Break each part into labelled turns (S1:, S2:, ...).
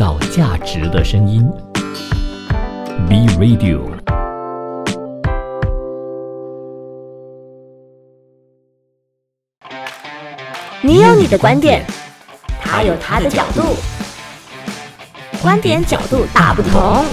S1: 造价值的声音，B Radio。
S2: 你有你的观点，他有他的角度，观点角度大不同。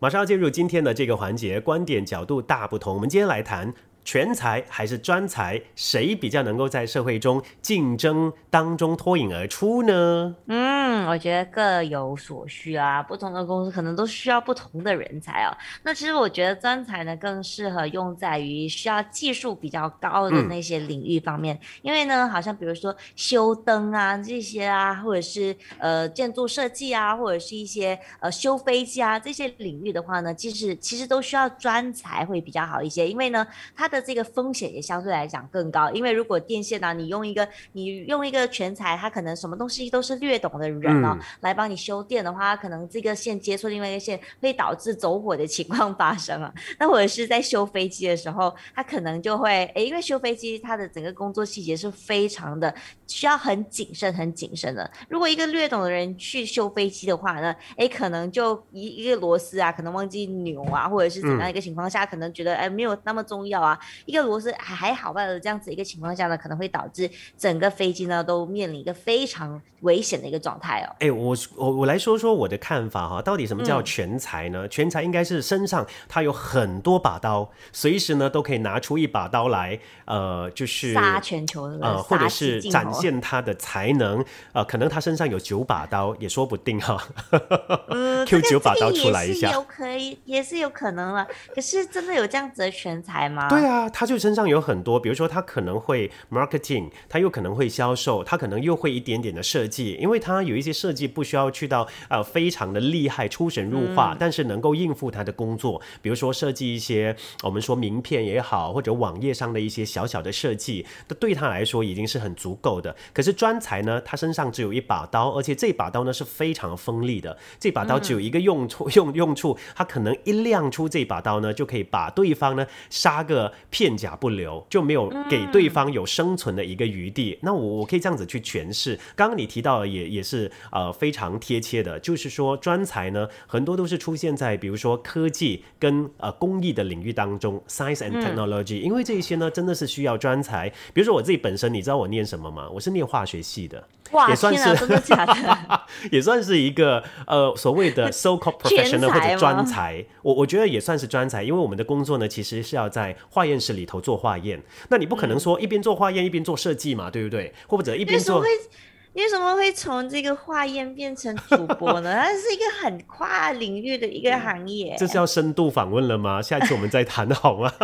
S3: 马上要进入今天的这个环节，观点角度大不同。我们今天来谈。全才还是专才，谁比较能够在社会中竞争当中脱颖而出呢？
S4: 嗯，我觉得各有所需啊，不同的公司可能都需要不同的人才哦。那其实我觉得专才呢更适合用在于需要技术比较高的那些领域方面，因为呢，好像比如说修灯啊这些啊，或者是呃建筑设计啊，或者是一些呃修飞机啊这些领域的话呢，其实其实都需要专才会比较好一些，因为呢，它的这个风险也相对来讲更高，因为如果电线呢，你用一个你用一个全才，他可能什么东西都是略懂的人哦，来帮你修电的话，可能这个线接触另外一个线，会导致走火的情况发生啊。那或者是在修飞机的时候，他可能就会诶，因为修飞机它的整个工作细节是非常的需要很谨慎、很谨慎的。如果一个略懂的人去修飞机的话呢，诶，可能就一一个螺丝啊，可能忘记扭啊，或者是怎样一个情况下，可能觉得哎没有那么重要啊。一个螺丝还还好吧的这样子一个情况下呢，可能会导致整个飞机呢都面临一个非常危险的一个状态哦。
S3: 哎，我我我来说说我的看法哈，到底什么叫全才呢？全才应该是身上他有很多把刀，随时呢都可以拿出一把刀来，呃，就是
S4: 杀全球的呃，
S3: 或者是展现他的才能，呃，可能他身上有九把刀也说不定哈。
S4: Q 九把刀出来一下，有可以也是有可能了。可是真的有这样子的全才吗？
S3: 对啊。他就身上有很多，比如说他可能会 marketing，他又可能会销售，他可能又会一点点的设计，因为他有一些设计不需要去到呃非常的厉害出神入化，但是能够应付他的工作，比如说设计一些我们说名片也好，或者网页上的一些小小的设计，都对他来说已经是很足够的。可是专才呢，他身上只有一把刀，而且这把刀呢是非常锋利的，这把刀只有一个用处用用处，他可能一亮出这把刀呢，就可以把对方呢杀个片。甲不留，就没有给对方有生存的一个余地。那我我可以这样子去诠释。刚刚你提到的也也是呃非常贴切的，就是说专才呢很多都是出现在比如说科技跟呃工艺的领域当中，science and technology。因为这些呢真的是需要专才。比如说我自己本身，你知道我念什么吗？我是念化学系的。
S4: 哇，算是真的假的？
S3: 也算是一个呃所谓的 so called professional 或者专才。我我觉得也算是专才，因为我们的工作呢其实是要在化验室里头做化验。那你不可能说一边做化验一边做设计嘛，对不对？或者一边做？
S4: 你为什么会从这个化验变成主播呢？它是一个很跨领域的一个行业。
S3: 这是要深度访问了吗？下一次我们再谈好吗？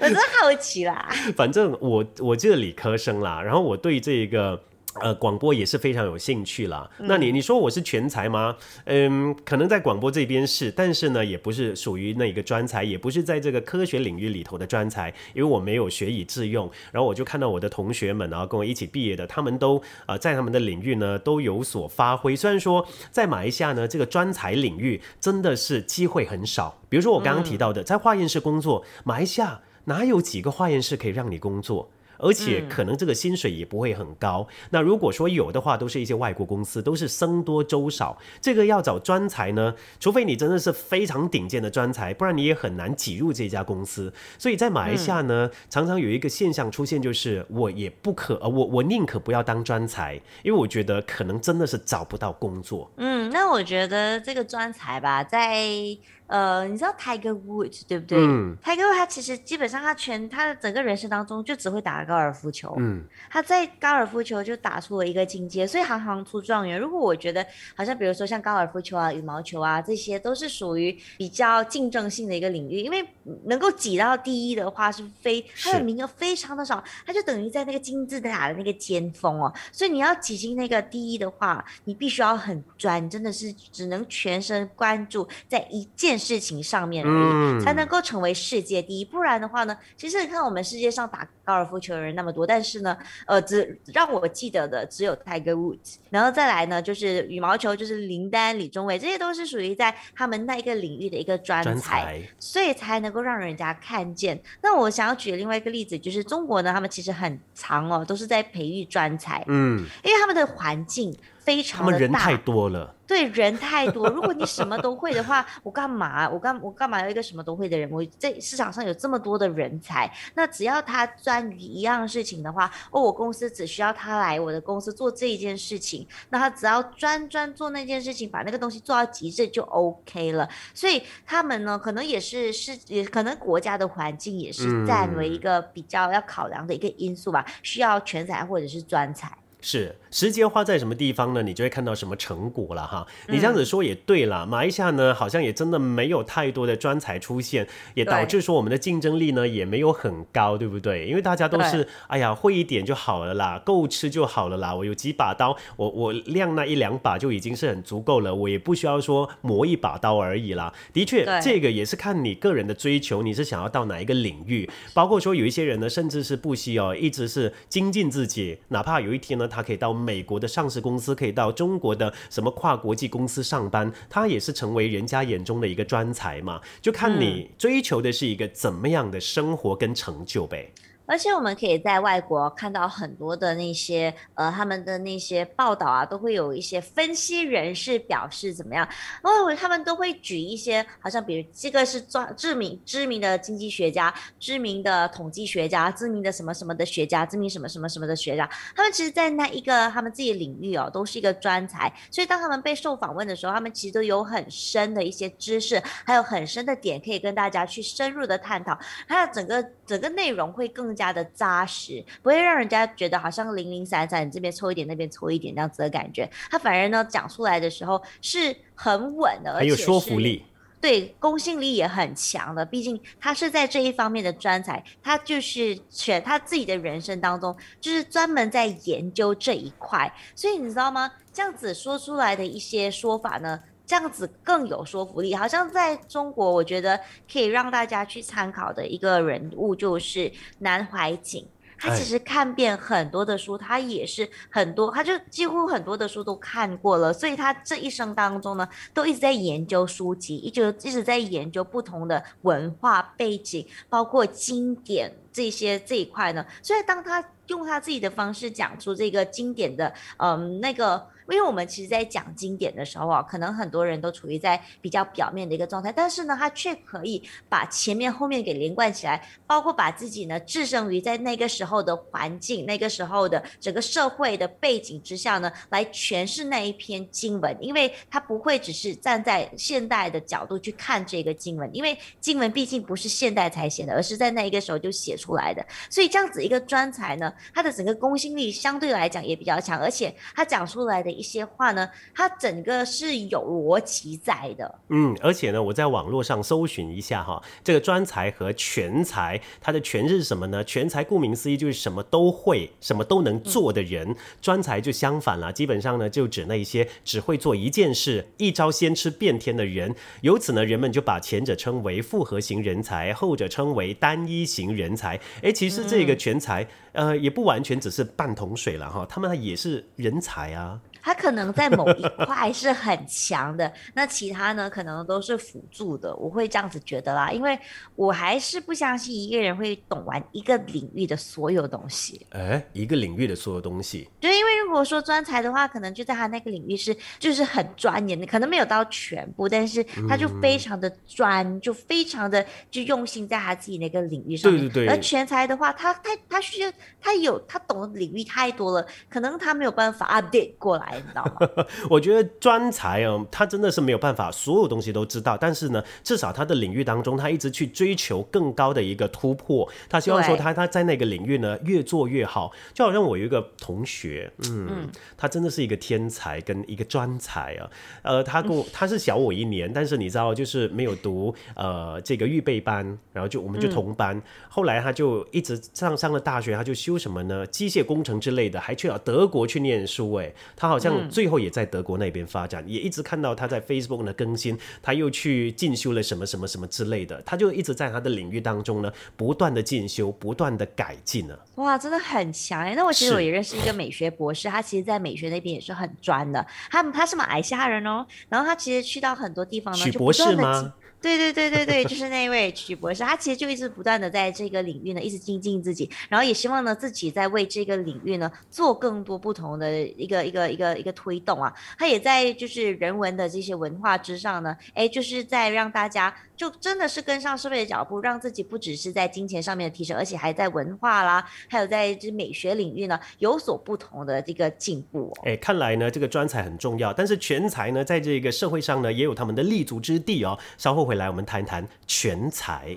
S4: 我真好奇啦。
S3: 反正我我记得理科生啦，然后我对这个。呃，广播也是非常有兴趣啦。那你你说我是全才吗？嗯，可能在广播这边是，但是呢，也不是属于那个专才，也不是在这个科学领域里头的专才，因为我没有学以致用。然后我就看到我的同学们，然后跟我一起毕业的，他们都呃在他们的领域呢都有所发挥。虽然说在马来西亚呢，这个专才领域真的是机会很少。比如说我刚刚提到的，在化验室工作，马来西亚哪有几个化验室可以让你工作？而且可能这个薪水也不会很高。那如果说有的话，都是一些外国公司，都是僧多粥少。这个要找专才呢，除非你真的是非常顶尖的专才，不然你也很难挤入这家公司。所以在马来西亚呢，常常有一个现象出现，就是我也不可，呃，我我宁可不要当专才，因为我觉得可能真的是找不到工作。
S4: 嗯，那我觉得这个专才吧，在。呃，你知道 Tiger Woods 对不对嗯？Tiger Woods 他其实基本上他全他的整个人生当中就只会打高尔夫球。嗯，他在高尔夫球就打出了一个境界，所以行行出状元。如果我觉得好像比如说像高尔夫球啊、羽毛球啊这些都是属于比较竞争性的一个领域，因为能够挤到第一的话是非他的名额非常的少，他就等于在那个金字塔的那个尖峰哦。所以你要挤进那个第一的话，你必须要很专，真的是只能全身关注在一件。事情上面而已，才能够成为世界第一。不然的话呢，其实你看我们世界上打高尔夫球的人那么多，但是呢，呃，只让我记得的只有 Tiger Woods，然后再来呢，就是羽毛球，就是林丹、李宗伟，这些都是属于在他们那一个领域的一个专才，所以才能够让人家看见。那我想要举另外一个例子，就是中国呢，他们其实很长哦，都是在培育专才，嗯，因为他们的环境非常的大，
S3: 他们人太多了。
S4: 对，人太多。如果你什么都会的话，我干嘛？我干我干嘛要一个什么都会的人？我在市场上有这么多的人才，那只要他专于一样事情的话，哦，我公司只需要他来我的公司做这一件事情，那他只要专专做那件事情，把那个东西做到极致就 OK 了。所以他们呢，可能也是是也可能国家的环境也是占为一个比较要考量的一个因素吧，需要全才或者是专才。
S3: 是时间花在什么地方呢？你就会看到什么成果了哈。你这样子说也对了，马来西亚呢好像也真的没有太多的专才出现，也导致说我们的竞争力呢也没有很高，对不对？因为大家都是哎呀会一点就好了啦，够吃就好了啦。我有几把刀，我我亮那一两把就已经是很足够了，我也不需要说磨一把刀而已啦。的确，这个也是看你个人的追求，你是想要到哪一个领域？包括说有一些人呢，甚至是不惜哦，一直是精进自己，哪怕有一天呢。他可以到美国的上市公司，可以到中国的什么跨国际公司上班，他也是成为人家眼中的一个专才嘛。就看你追求的是一个怎么样的生活跟成就呗。
S4: 而且我们可以在外国看到很多的那些呃他们的那些报道啊，都会有一些分析人士表示怎么样，哦，他们都会举一些好像比如这个是专知名知名的经济学家、知名的统计学家、知名的什么什么的学家、知名什么什么什么的学家，他们其实，在那一个他们自己领域哦，都是一个专才，所以当他们被受访问的时候，他们其实都有很深的一些知识，还有很深的点可以跟大家去深入的探讨，还有整个整个内容会更。加的扎实，不会让人家觉得好像零零散散，你这边抽一点，那边抽一点这样子的感觉。他反而呢讲出来的时候是很稳的，
S3: 很有说服力，
S4: 对，公信力也很强的。毕竟他是在这一方面的专才，他就是选他自己的人生当中就是专门在研究这一块。所以你知道吗？这样子说出来的一些说法呢？这样子更有说服力，好像在中国，我觉得可以让大家去参考的一个人物就是南怀瑾。他其实看遍很多的书，他也是很多，他就几乎很多的书都看过了，所以他这一生当中呢，都一直在研究书籍，一直一直在研究不同的文化背景，包括经典这些这一块呢。所以当他用他自己的方式讲出这个经典的，嗯，那个。因为我们其实，在讲经典的时候啊，可能很多人都处于在比较表面的一个状态，但是呢，他却可以把前面后面给连贯起来，包括把自己呢置身于在那个时候的环境、那个时候的整个社会的背景之下呢，来诠释那一篇经文。因为他不会只是站在现代的角度去看这个经文，因为经文毕竟不是现代才写的，而是在那一个时候就写出来的。所以这样子一个专才呢，他的整个公信力相对来讲也比较强，而且他讲出来的。一些话呢，它整个是有逻辑在的。
S3: 嗯，而且呢，我在网络上搜寻一下哈，这个专才和全才，它的全是什么呢？全才顾名思义就是什么都会、什么都能做的人，专才就相反了，基本上呢就指那些只会做一件事、一招先吃遍天的人。由此呢，人们就把前者称为复合型人才，后者称为单一型人才。哎，其实这个全才，呃，也不完全只是半桶水了哈，他们也是人才啊。
S4: 他可能在某一块是很强的，那其他呢可能都是辅助的，我会这样子觉得啦，因为我还是不相信一个人会懂完一个领域的所有东西。
S3: 哎，一个领域的所有东西，
S4: 对因为如果说专才的话，可能就在他那个领域是就是很专研的，可能没有到全部，但是他就非常的专，就非常的就用心在他自己那个领域上面。
S3: 对对对。
S4: 而全才的话，他他他需要他有他懂的领域太多了，可能他没有办法 update 过来。你知道吗？
S3: 我觉得专才哦，他真的是没有办法所有东西都知道，但是呢，至少他的领域当中，他一直去追求更高的一个突破。他希望说他他在那个领域呢越做越好。就好像我有一个同学，嗯，他真的是一个天才跟一个专才啊。呃，他跟我他是小我一年，但是你知道，就是没有读呃这个预备班，然后就我们就同班。后来他就一直上上了大学，他就修什么呢？机械工程之类的，还去了德国去念书。哎，他好像。最后也在德国那边发展，也一直看到他在 Facebook 的更新，他又去进修了什么什么什么之类的，他就一直在他的领域当中呢，不断的进修，不断的改进呢。
S4: 哇，真的很强哎！那我其实我也认识一个美学博士，他其实在美学那边也是很专的。他他是马来西亚人哦，然后他其实去到很多地方呢，
S3: 博士吗？
S4: 对对对对对，就是那位曲博士，他其实就一直不断的在这个领域呢，一直精进自己，然后也希望呢自己在为这个领域呢做更多不同的一个一个一个一个推动啊。他也在就是人文的这些文化之上呢，哎，就是在让大家就真的是跟上社会的脚步，让自己不只是在金钱上面的提升，而且还在文化啦，还有在这美学领域呢有所不同的这个进步。
S3: 哎，看来呢这个专才很重要，但是全才呢在这个社会上呢也有他们的立足之地哦。稍后。回来，我们谈谈全才，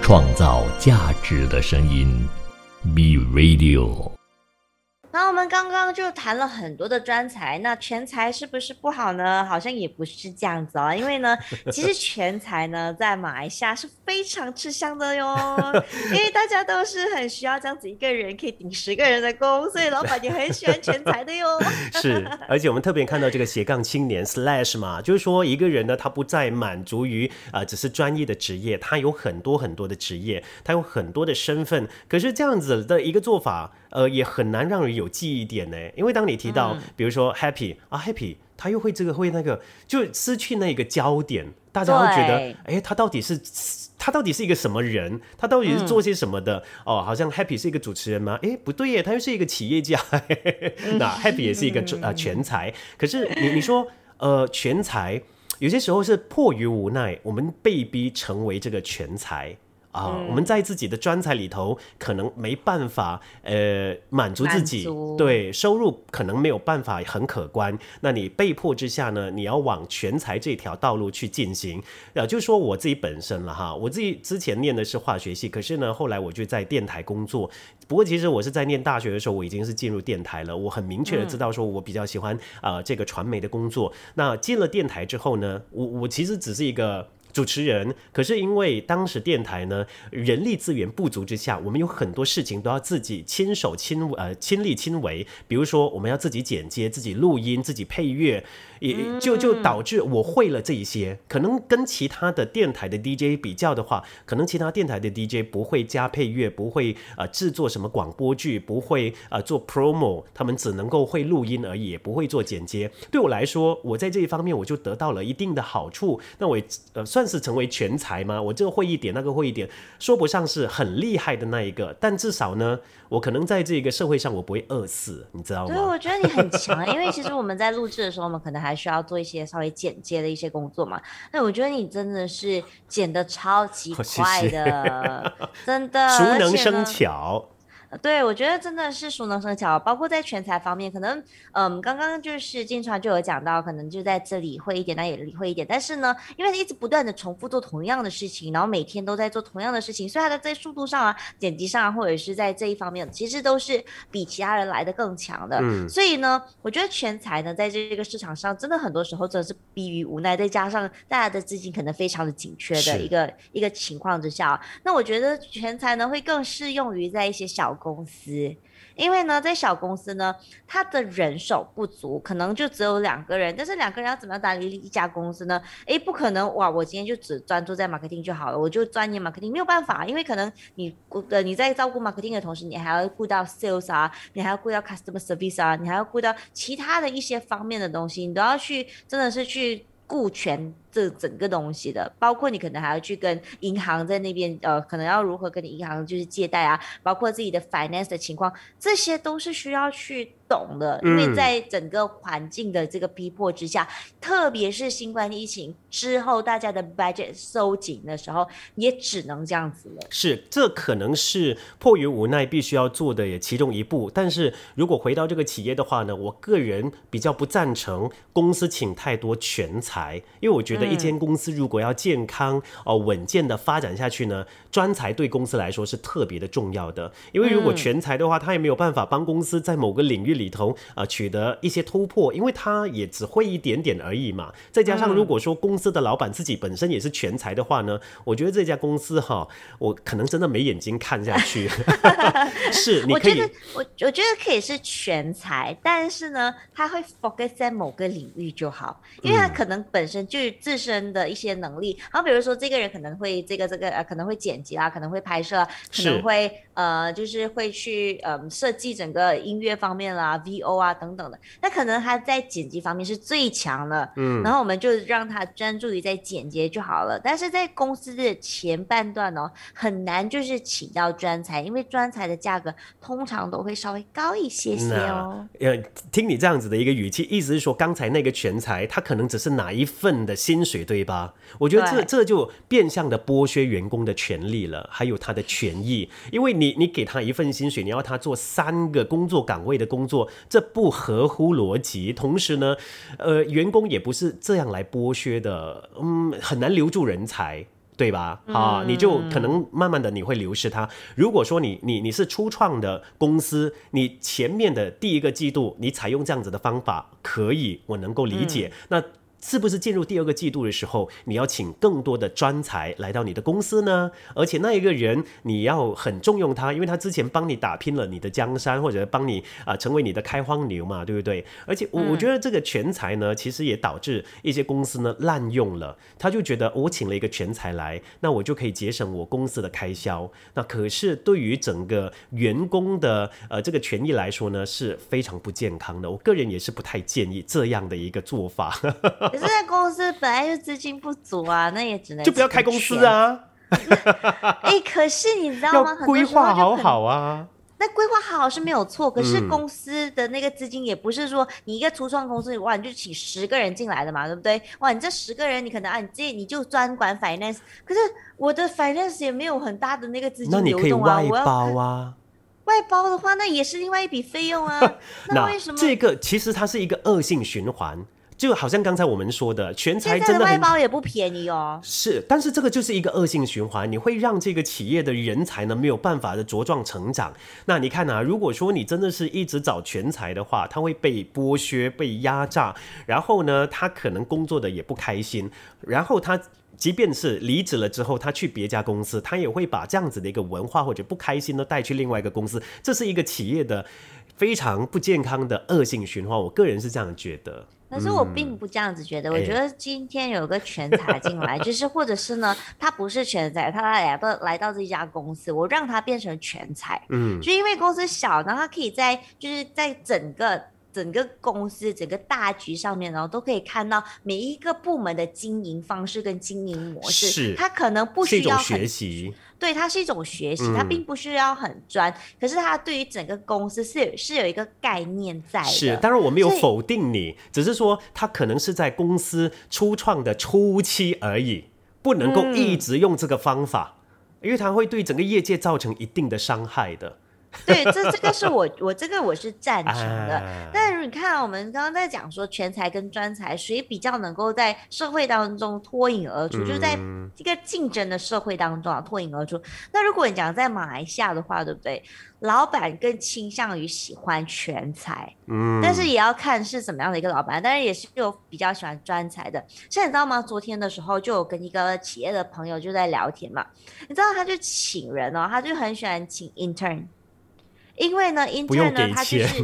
S1: 创造价值的声音，B Radio。
S4: 刚刚就谈了很多的专才，那全才是不是不好呢？好像也不是这样子哦，因为呢，其实全才呢在马来西亚是非常吃香的哟，因为大家都是很需要这样子一个人可以顶十个人的工，所以老板也很喜欢全才的哟。
S3: 是，而且我们特别看到这个斜杠青年 slash 嘛，就是说一个人呢，他不再满足于啊只是专业的职业，他有很多很多的职业，他有很多的身份，可是这样子的一个做法。呃，也很难让人有记忆点呢，因为当你提到，比如说 Happy 啊，Happy，他又会这个会那个，就失去那个焦点，大家会觉得，哎，他到底是他到底是一个什么人？他到底是做些什么的？哦，好像 Happy 是一个主持人吗？哎，不对耶，他又是一个企业家。那 Happy 也是一个呃全才，可是你你说呃全才，有些时候是迫于无奈，我们被逼成为这个全才。啊，我们在自己的专才里头可能没办法，呃，满足自己，对收入可能没有办法很可观。那你被迫之下呢，你要往全才这条道路去进行。呃，就说我自己本身了哈，我自己之前念的是化学系，可是呢，后来我就在电台工作。不过其实我是在念大学的时候，我已经是进入电台了。我很明确的知道说，我比较喜欢啊这个传媒的工作。那进了电台之后呢，我我其实只是一个。主持人，可是因为当时电台呢人力资源不足之下，我们有很多事情都要自己亲手亲呃亲力亲为，比如说我们要自己剪接、自己录音、自己配乐。也就就导致我会了这一些，可能跟其他的电台的 DJ 比较的话，可能其他电台的 DJ 不会加配乐，不会呃制作什么广播剧，不会呃做 promo，他们只能够会录音而已，也不会做剪接。对我来说，我在这一方面我就得到了一定的好处。那我呃算是成为全才吗？我这个会一点，那个会一点，说不上是很厉害的那一个，但至少呢。我可能在这个社会上，我不会饿死，你知道吗？
S4: 对，我觉得你很强，因为其实我们在录制的时候，我们可能还需要做一些稍微剪接的一些工作嘛。那我觉得你真的是剪的超级 快的，真的
S3: 熟能生巧。
S4: 对，我觉得真的是熟能生巧，包括在全才方面，可能，嗯，刚刚就是经常就有讲到，可能就在这里会一点，那也理会一点，但是呢，因为他一直不断的重复做同样的事情，然后每天都在做同样的事情，所以他的在速度上啊、剪辑上啊，或者是在这一方面，其实都是比其他人来的更强的。嗯，所以呢，我觉得全才呢，在这个市场上，真的很多时候真的是逼于无奈，再加上大家的资金可能非常的紧缺的一个一个情况之下，那我觉得全才呢会更适用于在一些小。公司，因为呢，在小公司呢，他的人手不足，可能就只有两个人。但是两个人要怎么样打理一家公司呢？诶，不可能哇！我今天就只专注在 marketing 就好了，我就专业 marketing，没有办法，因为可能你顾呃你在照顾 marketing 的同时，你还要顾到 sales 啊，你还要顾到 customer service 啊，你还要顾到其他的一些方面的东西，你都要去，真的是去顾全。这整个东西的，包括你可能还要去跟银行在那边，呃，可能要如何跟你银行就是借贷啊，包括自己的 finance 的情况，这些都是需要去懂的。因为在整个环境的这个逼迫之下，特别是新冠疫情之后，大家的 budget 收紧的时候，也只能这样子了。
S3: 是，这可能是迫于无奈必须要做的也其中一步。但是如果回到这个企业的话呢，我个人比较不赞成公司请太多全才，因为我觉得。一间公司如果要健康哦稳健的发展下去呢，专才对公司来说是特别的重要的。因为如果全才的话，他也没有办法帮公司在某个领域里头啊取得一些突破，因为他也只会一点点而已嘛。再加上如果说公司的老板自己本身也是全才的话呢，我觉得这家公司哈，我可能真的没眼睛看下去。是，
S4: 我觉得我我觉得可以是全才，但是呢，他会 focus 在某个领域就好，因为他可能本身就自身的一些能力。然后比如说这个人可能会这个这个呃可能会剪辑啊，可能会拍摄，可能会呃就是会去呃设计整个音乐方面啦、VO 啊等等的。那可能他在剪辑方面是最强的，
S3: 嗯
S4: 然后我们就让他专注于在剪辑就好了。但是在公司的前半段哦，很难就是请到专才，因为专才的价格通常都会稍微高一些些哦。
S3: 呃，听你这样子的一个语气，意思是说刚才那个全才他可能只是哪一份的薪水，对吧？我觉得这这就变相的剥削员工的权利了，还有他的权益，因为你你给他一份薪水，你要他做三个工作岗位的工作，这不合乎逻辑。同时呢，呃，员工也不是这样来剥削的，嗯，很难留住人才。对吧？啊，你就可能慢慢的你会流失它。如果说你你你是初创的公司，你前面的第一个季度你采用这样子的方法，可以，我能够理解。那是不是进入第二个季度的时候，你要请更多的专才来到你的公司呢？而且那一个人你要很重用他，因为他之前帮你打拼了你的江山，或者帮你啊、成为你的开荒牛嘛，对不对？而且我我觉得这个全才呢，其实也导致一些公司呢滥用了，他就觉得我请了一个全才来，那我就可以节省我公司的开销。那可是对于整个员工的呃这个权益来说呢，是非常不健康的。我个人也是不太建议这样的一个做法。
S4: 可是在公司本来就资金不足啊，那也只能
S3: 就不要开公司啊，
S4: 哎，可是你知道吗？很
S3: 规划好好啊。
S4: 那规划好是没有错，可是
S3: 嗯
S4: 公司的那个资金也不是说你一个初创公司哇，你就请十个人进来的嘛，对不对？哇，你这十个人你可能啊，你这你就专管 finance，可是我的 finance 也没有很大的那个资金
S3: 那你可以
S4: 流动啊，
S3: 外包啊。
S4: 外包的话，那也是另外一笔费用啊。那
S3: 那
S4: 为什么
S3: 这个其实它是一个恶性循环，就好像刚才我们说的，全才真的很
S4: 包也不便宜哦？
S3: 是，但是这个就是一个恶性循环，你会让这个企业的人才呢没有办法的茁壮成长。那你看啊，如果说你真的是一直找全才的话，他会被剥削、被压榨，然后呢，他可能工作的也不开心，然后他。即便是离职了之后，他去别家公司，他也会把这样子的一个文化或者不开心呢带去另外一个公司，这是一个企业的非常不健康的恶性循环。我个人是这样觉得。
S4: 可是我并不这样子觉得，我
S3: 哎
S4: 觉得今天有个全才进来，就是或者是呢，他不是全才，他来到来到这家公司，我让他变成全才，
S3: 嗯，
S4: 就因为公司小，然后他可以在就是在整个。整个公司整个大局上面，然后都可以看到每一个部门的经营方式跟经营模式。
S3: 是
S4: 它可能不需要很
S3: 学习。
S4: 对，它是一种学习，它
S3: 嗯
S4: 并不需要很专，可是它对于整个公司是有是有一个概念在的。
S3: 是，当然我没有否定你，只是说它可能是在公司初创的初期而已，不能够
S4: 嗯
S3: 一直用这个方法，因为它会对整个业界造成一定的伤害的。
S4: 对，这这个是我我这个我是赞成的。
S3: 啊
S4: 但是你看，我们刚刚在讲说全才跟专才，谁比较能够在社会当中脱颖而出？就是在
S3: 嗯
S4: 这个竞争的社会当中啊，脱颖而出。那如果你讲在马来西亚的话，对不对？老板更倾向于喜欢全才，
S3: 嗯，
S4: 但是也要看是怎么样的一个老板，但是也是有比较喜欢专才的。像你知道吗？昨天的时候就有跟一个企业的朋友就在聊天嘛，你知道他就请人哦，他就很喜欢请 intern，因为呢
S3: 不用
S4: intern 呢
S3: 给
S4: 他就是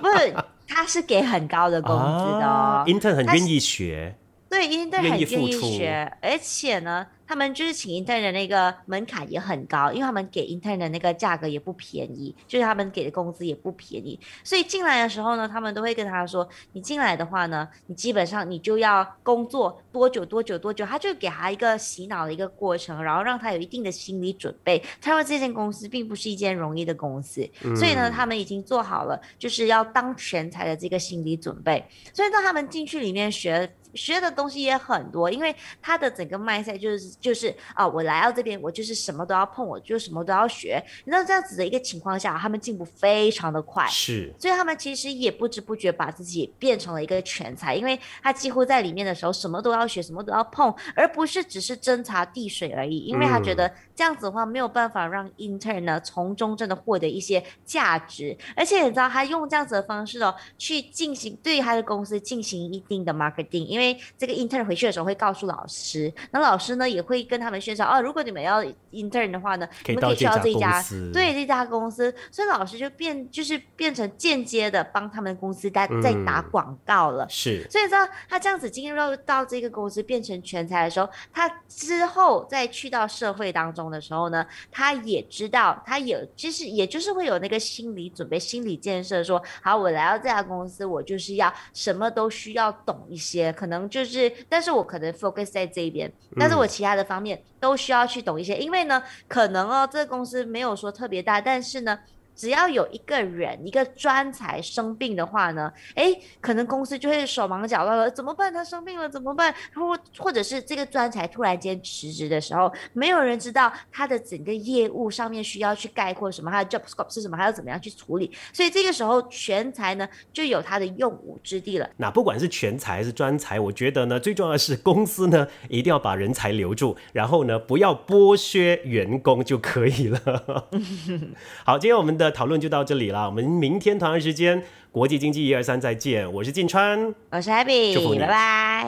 S4: 不是他是给很高的工资的哦。
S3: 啊、，intern 很愿意学，
S4: 对，intern 很愿意学，而且呢，他们就是请 intern 的那个门槛也很高，因为他们给 intern 的那个价格也不便宜，就是他们给的工资也不便宜，所以进来的时候呢，他们都会跟他说，你进来的话呢，你基本上你就要工作多久多久多久，他就给他一个洗脑的一个过程，然后让他有一定的心理准备，他说这间公司并不是一间容易的公司，所以呢，他们已经做好了就是要当全才的这个心理准备，所以当他们进去里面学。学的东西也很多，因为他的整个 mindset 就是就是啊，我来到这边，我就是什么都要碰，我就什么都要学。你知道这样子的一个情况下，他们进步非常的快，
S3: 是
S4: 所以他们其实也不知不觉把自己变成了一个全才，因为他几乎在里面的时候什么都要学，什么都要碰，而不是只是侦查递水而已。因为他觉得这样子的话没有办法让 intern 呢从中真的获得一些价值，而且你知道他用这样子的方式哦去进行对他的公司进行一定的 marketing，因为这个 intern 回去的时候会告诉老师，那老师呢也会跟他们宣传哦，如果你们要 intern 的话呢，你们可以去到这
S3: 到这家
S4: 对这家公司，所以老师就变就是变成间接的帮他们公司在在打
S3: 嗯
S4: 广告了。
S3: 是。
S4: 所以知道他这样子进入到这个公司变成全才的时候，他之后再去到社会当中的时候呢，他也知道，他也其实也就是会有那个心理准备、心理建设说，好，我来到这家公司，我就是要什么都需要懂一些，可能就是，但是我可能 focus 在这一边，但是我其他的方面都需要去懂一些，因为呢，可能哦，这个公司没有说特别大，但是呢。只要有一个人一个专才生病的话呢，诶，可能公司就会手忙脚乱了，怎么办？他生病了怎么办？或或者是这个专才突然间辞职的时候，没有人知道他的整个业务上面需要去概括什么，他的 job scope 是什么，还要怎么样去处理。所以这个时候全才呢就有他的用武之地了。
S3: 那不管是全才还是专才，我觉得呢，最重要的是公司呢一定要把人才留住，然后呢不要剥削员工就可以了。好，今天我们的的讨论就到这里了，我们明天同样时间国际经济一二三再见，我是晋川。
S4: 我是 Happy，
S3: 祝福你
S4: 拜拜。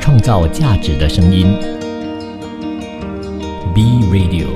S1: 创造价值的声音，B Radio。